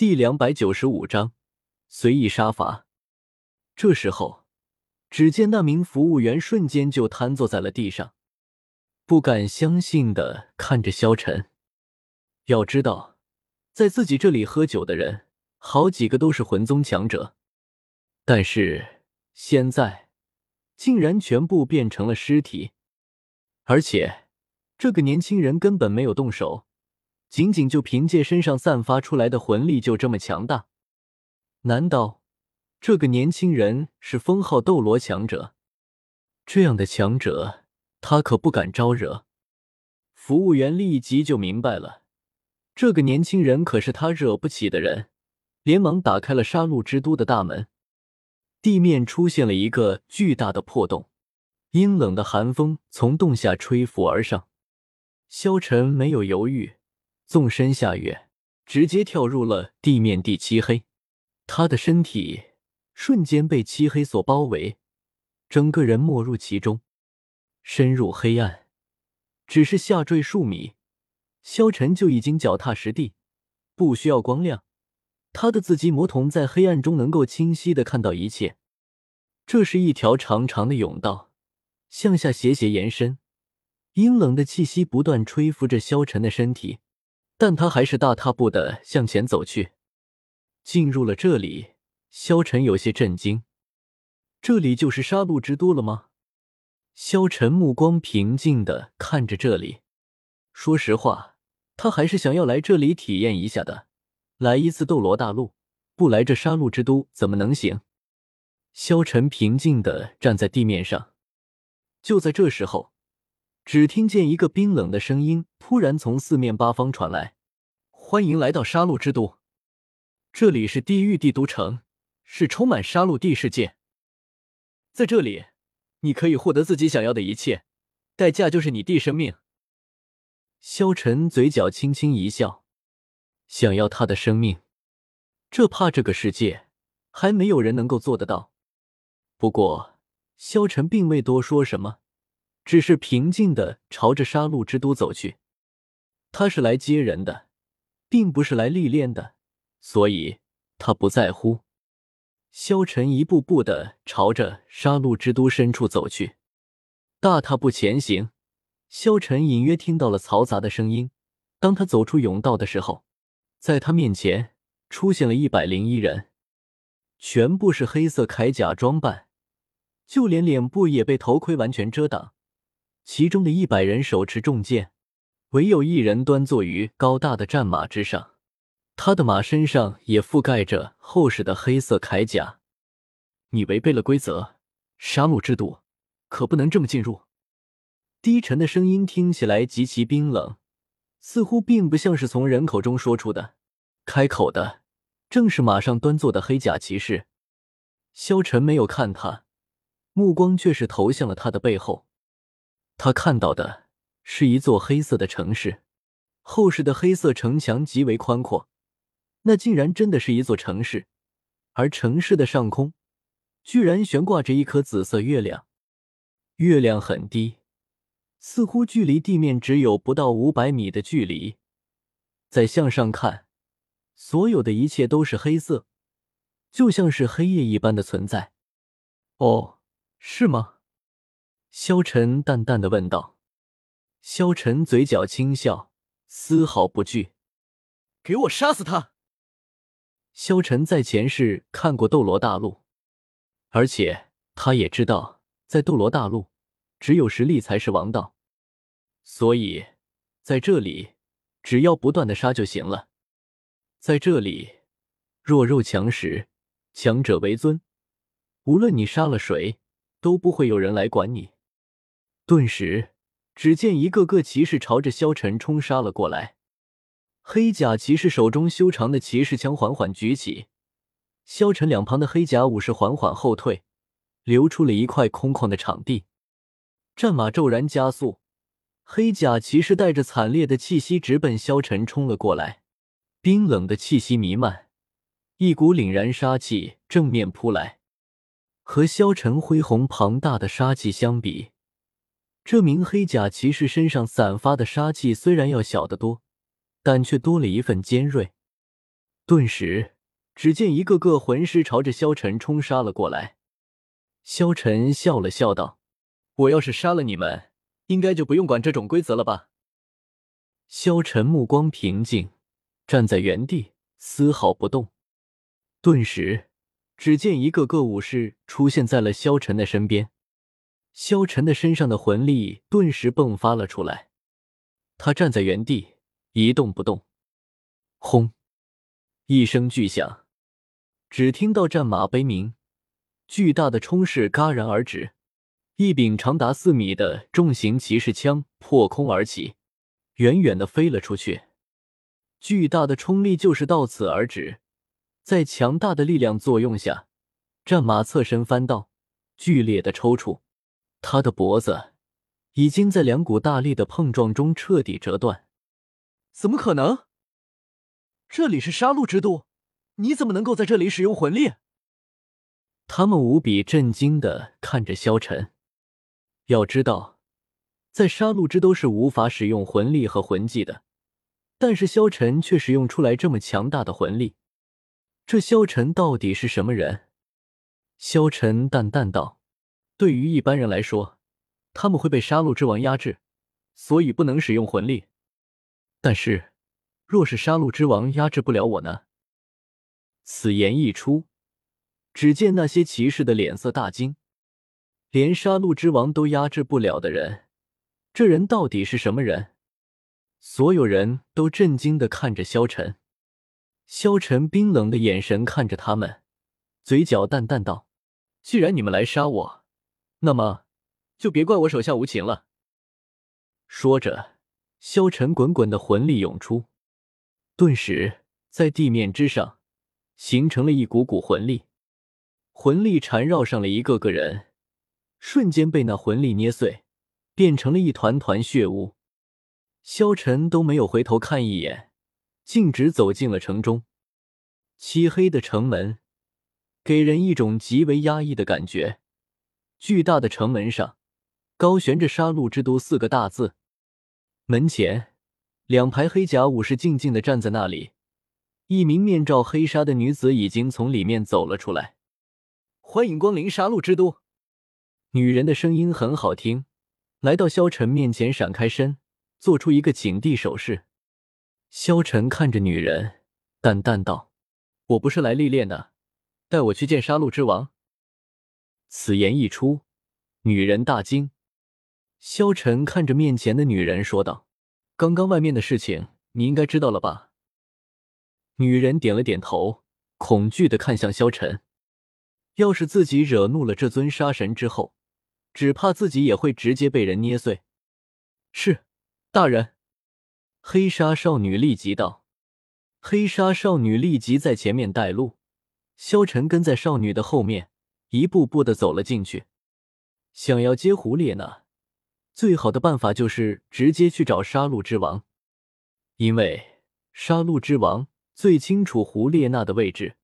第两百九十五章随意杀伐。这时候，只见那名服务员瞬间就瘫坐在了地上，不敢相信的看着萧晨。要知道，在自己这里喝酒的人，好几个都是魂宗强者，但是现在竟然全部变成了尸体，而且这个年轻人根本没有动手。仅仅就凭借身上散发出来的魂力就这么强大？难道这个年轻人是封号斗罗强者？这样的强者，他可不敢招惹。服务员立即就明白了，这个年轻人可是他惹不起的人，连忙打开了杀戮之都的大门。地面出现了一个巨大的破洞，阴冷的寒风从洞下吹拂而上。萧晨没有犹豫。纵身下跃，直接跳入了地面第漆黑。他的身体瞬间被漆黑所包围，整个人没入其中，深入黑暗。只是下坠数米，萧晨就已经脚踏实地，不需要光亮，他的自己魔瞳在黑暗中能够清晰的看到一切。这是一条长长的甬道，向下斜斜延伸，阴冷的气息不断吹拂着萧晨的身体。但他还是大踏步的向前走去，进入了这里，萧晨有些震惊。这里就是杀戮之都了吗？萧晨目光平静的看着这里，说实话，他还是想要来这里体验一下的。来一次斗罗大陆，不来这杀戮之都怎么能行？萧晨平静的站在地面上，就在这时候。只听见一个冰冷的声音突然从四面八方传来：“欢迎来到杀戮之都，这里是地狱帝都城，是充满杀戮地世界。在这里，你可以获得自己想要的一切，代价就是你弟生命。”萧晨嘴角轻轻一笑：“想要他的生命，这怕这个世界还没有人能够做得到。”不过，萧晨并未多说什么。只是平静的朝着杀戮之都走去，他是来接人的，并不是来历练的，所以他不在乎。萧晨一步步的朝着杀戮之都深处走去，大踏步前行。萧晨隐约听到了嘈杂的声音。当他走出甬道的时候，在他面前出现了一百零一人，全部是黑色铠甲装扮，就连脸部也被头盔完全遮挡。其中的一百人手持重剑，唯有一人端坐于高大的战马之上，他的马身上也覆盖着厚实的黑色铠甲。你违背了规则，杀戮之都可不能这么进入。低沉的声音听起来极其冰冷，似乎并不像是从人口中说出的。开口的正是马上端坐的黑甲骑士。萧晨没有看他，目光却是投向了他的背后。他看到的是一座黑色的城市，厚实的黑色城墙极为宽阔，那竟然真的是一座城市。而城市的上空，居然悬挂着一颗紫色月亮，月亮很低，似乎距离地面只有不到五百米的距离。再向上看，所有的一切都是黑色，就像是黑夜一般的存在。哦，是吗？萧晨淡淡的问道。萧晨嘴角轻笑，丝毫不惧：“给我杀死他！”萧晨在前世看过斗罗大陆，而且他也知道，在斗罗大陆，只有实力才是王道，所以在这里，只要不断的杀就行了。在这里，弱肉强食，强者为尊，无论你杀了谁，都不会有人来管你。顿时，只见一个个骑士朝着萧晨冲杀了过来。黑甲骑士手中修长的骑士枪缓缓举起，萧晨两旁的黑甲武士缓缓后退，留出了一块空旷的场地。战马骤然加速，黑甲骑士带着惨烈的气息直奔萧晨冲了过来。冰冷的气息弥漫，一股凛然杀气正面扑来。和萧晨恢宏庞大的杀气相比，这名黑甲骑士身上散发的杀气虽然要小得多，但却多了一份尖锐。顿时，只见一个个魂师朝着萧晨冲杀了过来。萧晨笑了笑道：“我要是杀了你们，应该就不用管这种规则了吧？”萧晨目光平静，站在原地，丝毫不动。顿时，只见一个个武士出现在了萧晨的身边。萧晨的身上的魂力顿时迸发了出来，他站在原地一动不动。轰！一声巨响，只听到战马悲鸣，巨大的冲势戛然而止，一柄长达四米的重型骑士枪破空而起，远远的飞了出去。巨大的冲力就是到此而止，在强大的力量作用下，战马侧身翻倒，剧烈的抽搐。他的脖子已经在两股大力的碰撞中彻底折断，怎么可能？这里是杀戮之都，你怎么能够在这里使用魂力？他们无比震惊的看着萧晨。要知道，在杀戮之都是无法使用魂力和魂技的，但是萧晨却使用出来这么强大的魂力，这萧晨到底是什么人？萧晨淡淡道。对于一般人来说，他们会被杀戮之王压制，所以不能使用魂力。但是，若是杀戮之王压制不了我呢？此言一出，只见那些骑士的脸色大惊，连杀戮之王都压制不了的人，这人到底是什么人？所有人都震惊的看着萧晨，萧晨冰冷的眼神看着他们，嘴角淡淡道：“既然你们来杀我。”那么，就别怪我手下无情了。说着，萧晨滚滚的魂力涌出，顿时在地面之上形成了一股股魂力，魂力缠绕上了一个个人，瞬间被那魂力捏碎，变成了一团团血雾。萧晨都没有回头看一眼，径直走进了城中。漆黑的城门给人一种极为压抑的感觉。巨大的城门上，高悬着“杀戮之都”四个大字。门前，两排黑甲武士静静的站在那里。一名面罩黑纱的女子已经从里面走了出来。欢迎光临杀戮之都。女人的声音很好听，来到萧晨面前，闪开身，做出一个请地手势。萧晨看着女人，淡淡道：“我不是来历练的，带我去见杀戮之王。”此言一出，女人大惊。萧晨看着面前的女人说道：“刚刚外面的事情，你应该知道了吧？”女人点了点头，恐惧的看向萧晨。要是自己惹怒了这尊杀神之后，只怕自己也会直接被人捏碎。是，大人。黑纱少女立即道。黑纱少女立即在前面带路，萧晨跟在少女的后面。一步步的走了进去，想要接胡列娜，最好的办法就是直接去找杀戮之王，因为杀戮之王最清楚胡列娜的位置。